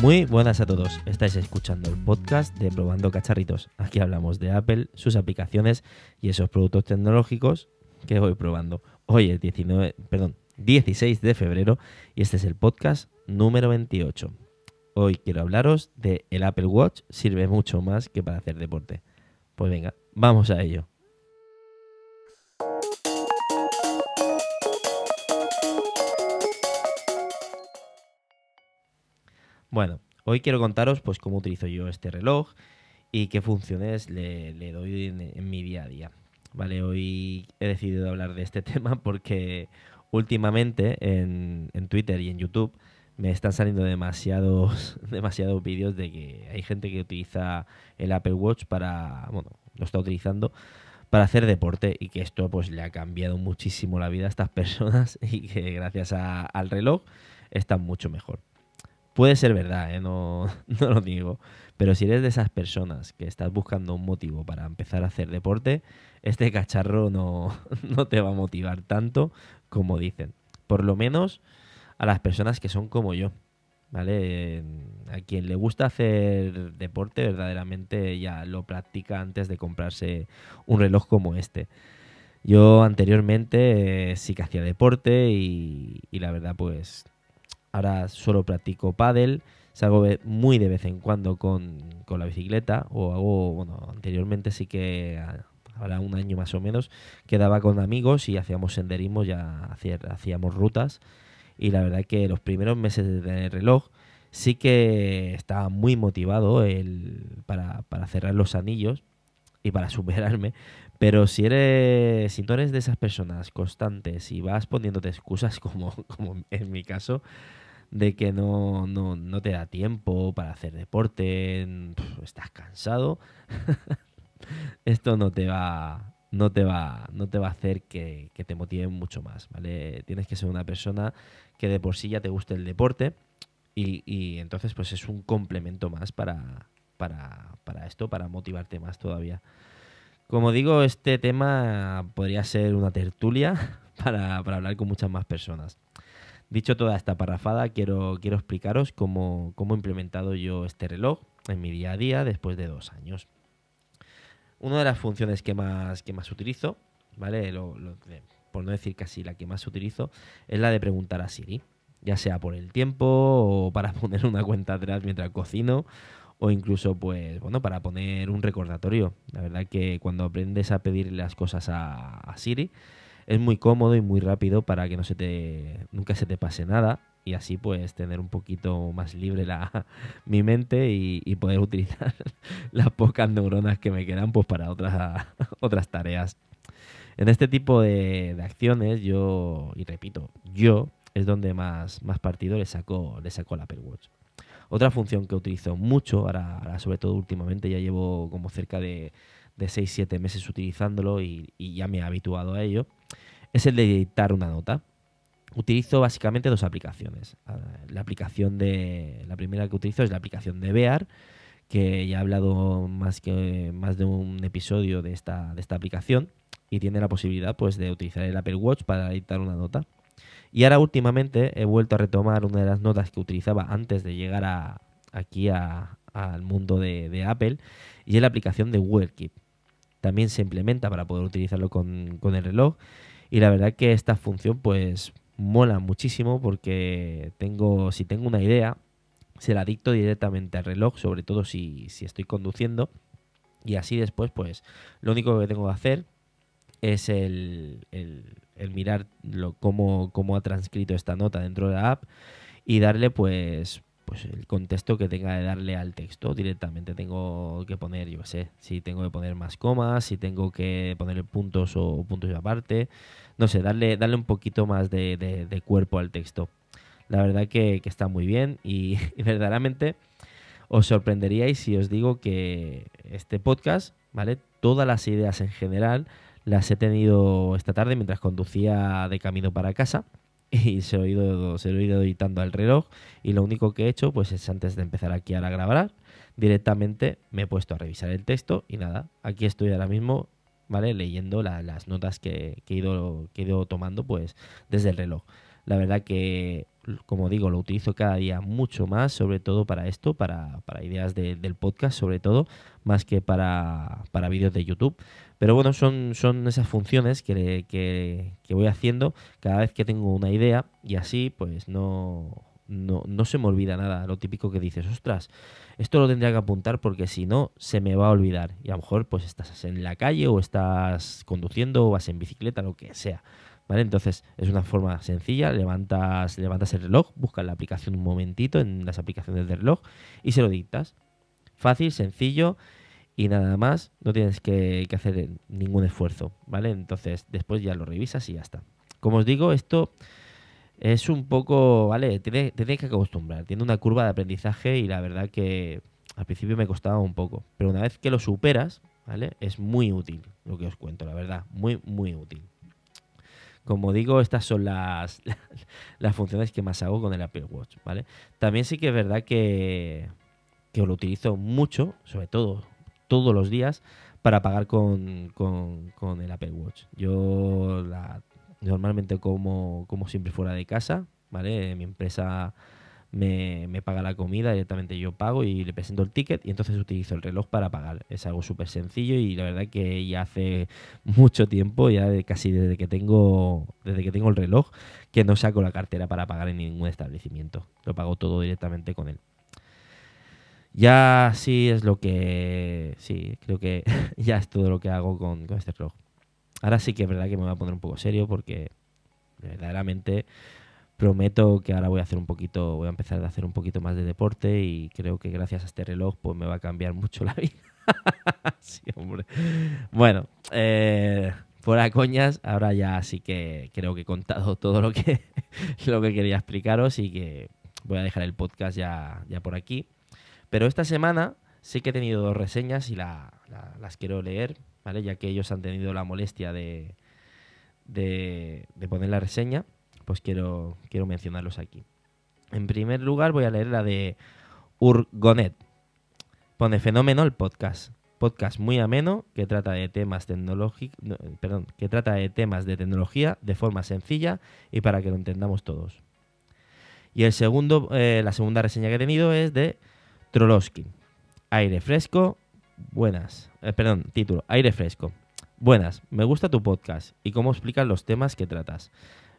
Muy buenas a todos, estáis escuchando el podcast de Probando Cacharritos. Aquí hablamos de Apple, sus aplicaciones y esos productos tecnológicos que voy probando. Hoy es 19, perdón, 16 de febrero y este es el podcast número 28. Hoy quiero hablaros de el Apple Watch sirve mucho más que para hacer deporte. Pues venga, vamos a ello. Bueno, hoy quiero contaros pues cómo utilizo yo este reloj y qué funciones le, doy en, mi día a día. Vale, hoy he decidido hablar de este tema porque últimamente en, Twitter y en YouTube me están saliendo demasiados, demasiados vídeos de que hay gente que utiliza el Apple Watch para, bueno, lo está utilizando para hacer deporte y que esto pues le ha cambiado muchísimo la vida a estas personas y que gracias al reloj están mucho mejor. Puede ser verdad, ¿eh? no, lo digo. Pero si eres de esas personas que estás buscando un motivo para empezar a hacer deporte, este cacharro no, no te va a motivar tanto como dicen. Por lo menos a las personas que son como yo. ¿Vale? A quien le gusta hacer deporte, verdaderamente ya lo practica antes de comprarse un reloj como este. Yo anteriormente eh, sí que hacía deporte y, y la verdad pues Ahora solo practico pádel, salgo muy de vez en cuando con, la bicicleta o hago, bueno, anteriormente sí que ahora un año más o menos, quedaba con amigos y hacíamos senderismo, ya hacíamos rutas. Y la verdad que los primeros meses de reloj sí que estaba muy motivado el, para, para cerrar los anillos y para superarme, pero si eres, si tú eres de esas personas constantes y vas poniéndote excusas como, como en mi caso, de que no, no, no te da tiempo para hacer deporte, estás cansado, esto no te va, no te va, no te va a hacer que, te motive mucho más, ¿vale? Tienes que ser una persona que de por sí ya te guste el deporte y, y entonces pues es un complemento más para, para, para esto, para motivarte más todavía. Como digo, este tema podría ser una tertulia para, para hablar con muchas más personas. Dicho toda esta parrafada, quiero, quiero explicaros cómo, he implementado yo este reloj en mi día a día después de dos años. Una de las funciones que más, que más utilizo, ¿vale? por no decir casi la que más utilizo, es la de preguntar a Siri. Ya sea por el tiempo o para poner una cuenta atrás mientras cocino o incluso pues bueno para poner un recordatorio. La verdad que cuando aprendes a pedir las cosas a Siri, es muy cómodo y muy rápido para que no se te nunca se te pase nada y así pues tener un poquito más libre la, mi mente y, poder utilizar las pocas neuronas que me quedan pues para otras, otras tareas. En este tipo de, acciones yo, y repito, yo es donde más, más partido le saco, le saco al Apple Watch. Otra función que utilizo mucho, ahora, sobre todo últimamente, ya llevo como cerca de, de 6-7 meses utilizándolo y, y ya me he habituado a ello, es el de editar una nota. Utilizo básicamente dos aplicaciones. Ah, la aplicación de. La primera que utilizo es la aplicación de Bear, que ya he hablado más que más de un episodio de esta, de esta aplicación. Y tiene la posibilidad pues de utilizar el Apple Watch para editar una nota. Y ahora últimamente he vuelto a retomar una de las notas que utilizaba antes de llegar a, aquí al mundo de, Apple. Y es la aplicación de Google. También se implementa para poder utilizarlo con, con el reloj y la verdad que esta función pues mola muchísimo porque tengo, si tengo una idea, se la dicto directamente al reloj, sobre todo si, estoy conduciendo. Y así después, pues, lo único que tengo que hacer es el, el, mirar lo, cómo, cómo, ha transcrito esta nota dentro de la app y darle, pues, pues el contexto que tenga de darle al texto directamente. Tengo que poner, yo sé, si tengo que poner más comas, si tengo que poner puntos o puntos aparte. No sé, darle, darle un poquito más de, cuerpo al texto. La verdad que, está muy bien y, verdaderamente os sorprenderíais si os digo que este podcast, ¿vale? Todas las ideas en general las he tenido esta tarde mientras conducía de camino para casa y se lo, he ido, se lo ido editando al reloj y lo único que he hecho pues es antes de empezar aquí a grabar directamente me he puesto a revisar el texto y nada, aquí estoy ahora mismo ¿vale? leyendo las notas que, he ido, que he ido tomando pues desde el reloj. La verdad que como digo, lo utilizo cada día mucho más, sobre todo para esto, para, ideas del podcast, sobre todo, más que para, vídeos de YouTube. Pero bueno, son, esas funciones que, voy haciendo cada vez que tengo una idea y así pues no, no, se me olvida nada. Lo típico que dices, ostras, esto lo tendría que apuntar porque si no, se me va a olvidar. Y a lo mejor pues estás en la calle o estás conduciendo o vas en bicicleta, lo que sea. ¿Vale? Entonces es una forma sencilla, levantas, levantas el reloj, buscas la aplicación un momentito en las aplicaciones del reloj y se lo dictas. Fácil, sencillo y nada más, no tienes que, hacer ningún esfuerzo, ¿vale? Entonces después ya lo revisas y ya está. Como os digo, esto es un poco, ¿vale? Te, tienes que acostumbrar. Tiene una curva de aprendizaje y la verdad que al principio me costaba un poco. Pero una vez que lo superas, ¿vale? Es muy útil lo que os cuento, la verdad. Muy, muy útil. Como digo, estas son las, las funciones que más hago con el Apple Watch, ¿vale? También sí que es verdad que, que lo utilizo mucho, sobre todo todos los días, para pagar con, con, con el Apple Watch. Yo normalmente como, como siempre fuera de casa, ¿vale? Mi empresa me, paga la comida, directamente yo pago y le presento el ticket y entonces utilizo el reloj para pagar. Es algo súper sencillo y la verdad que ya hace mucho tiempo, ya casi desde que tengo desde que tengo el reloj, que no saco la cartera para pagar en ningún establecimiento. Lo pago todo directamente con él. Ya sí es lo que... Sí, creo que ya es todo lo que hago con, con este reloj. Ahora sí que es verdad que me voy a poner un poco serio porque verdaderamente prometo que ahora voy a hacer un poquito, voy a empezar a hacer un poquito más de deporte y creo que gracias a este reloj pues me va a cambiar mucho la vida. sí, hombre. Bueno, eh, fuera coñas, ahora ya sí que creo que he contado todo lo que, lo que quería explicaros y que voy a dejar el podcast ya, ya por aquí. Pero esta semana sí que he tenido dos reseñas y las quiero leer ¿vale? Ya que ellos han tenido la molestia de, de, poner la reseña, pues quiero, quiero mencionarlos aquí. En primer lugar voy a leer la de Urgonet. Pone fenómeno el podcast. Podcast muy ameno que trata de temas tecnológicos, perdón, que trata de temas de tecnología de forma sencilla y para que lo entendamos todos. Y el segundo, eh, la segunda reseña que he tenido es de Trolowski. Aire fresco, Buenas. Eh, perdón, título. Aire fresco. Buenas. Me gusta tu podcast y cómo explicas los temas que tratas.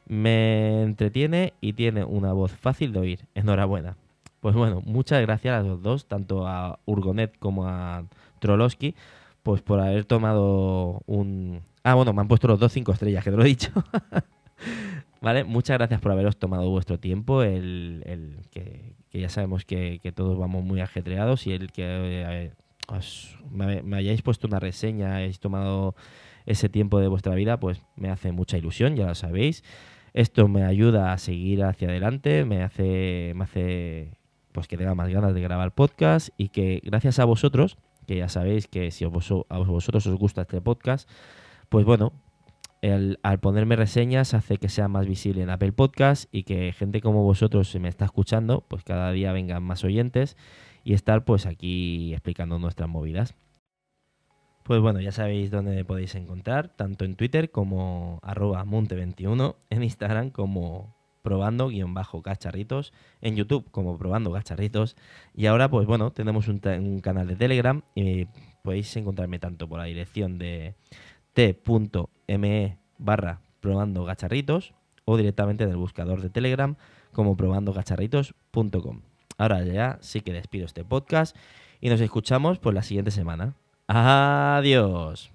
Me entretiene y tiene una voz fácil de oír. Enhorabuena. Pues bueno, muchas gracias a los dos, tanto a Urgonet como a Trolowski, pues por haber tomado un... Ah, bueno, me han puesto los dos cinco estrellas, que te lo he dicho. ¿Vale? Muchas gracias por haberos tomado vuestro tiempo, el, el que, ya sabemos que, todos vamos muy ajetreados y el que eh, me, hayáis puesto una reseña, hayáis tomado ese tiempo de vuestra vida, pues me hace mucha ilusión, ya lo sabéis. Esto me ayuda a seguir hacia adelante, me hace, me hace pues que tenga más ganas de grabar podcast y que gracias a vosotros, que ya sabéis que si a vosotros os gusta este podcast, pues bueno, al ponerme reseñas hace que sea más visible en Apple Podcast y que gente como vosotros se me está escuchando, pues cada día vengan más oyentes y estar pues aquí explicando nuestras movidas. Pues bueno, ya sabéis dónde podéis encontrar, tanto en Twitter como arroba monte21, en Instagram como probando guion bajo cacharritos, en YouTube como probando cacharritos y ahora pues bueno, tenemos un, canal de Telegram y podéis encontrarme tanto por la dirección de t.me barra probando cacharritos o directamente del buscador de Telegram como probando cacharritos.com. Ahora ya sí que despido este podcast y nos escuchamos pues la siguiente semana. Adiós.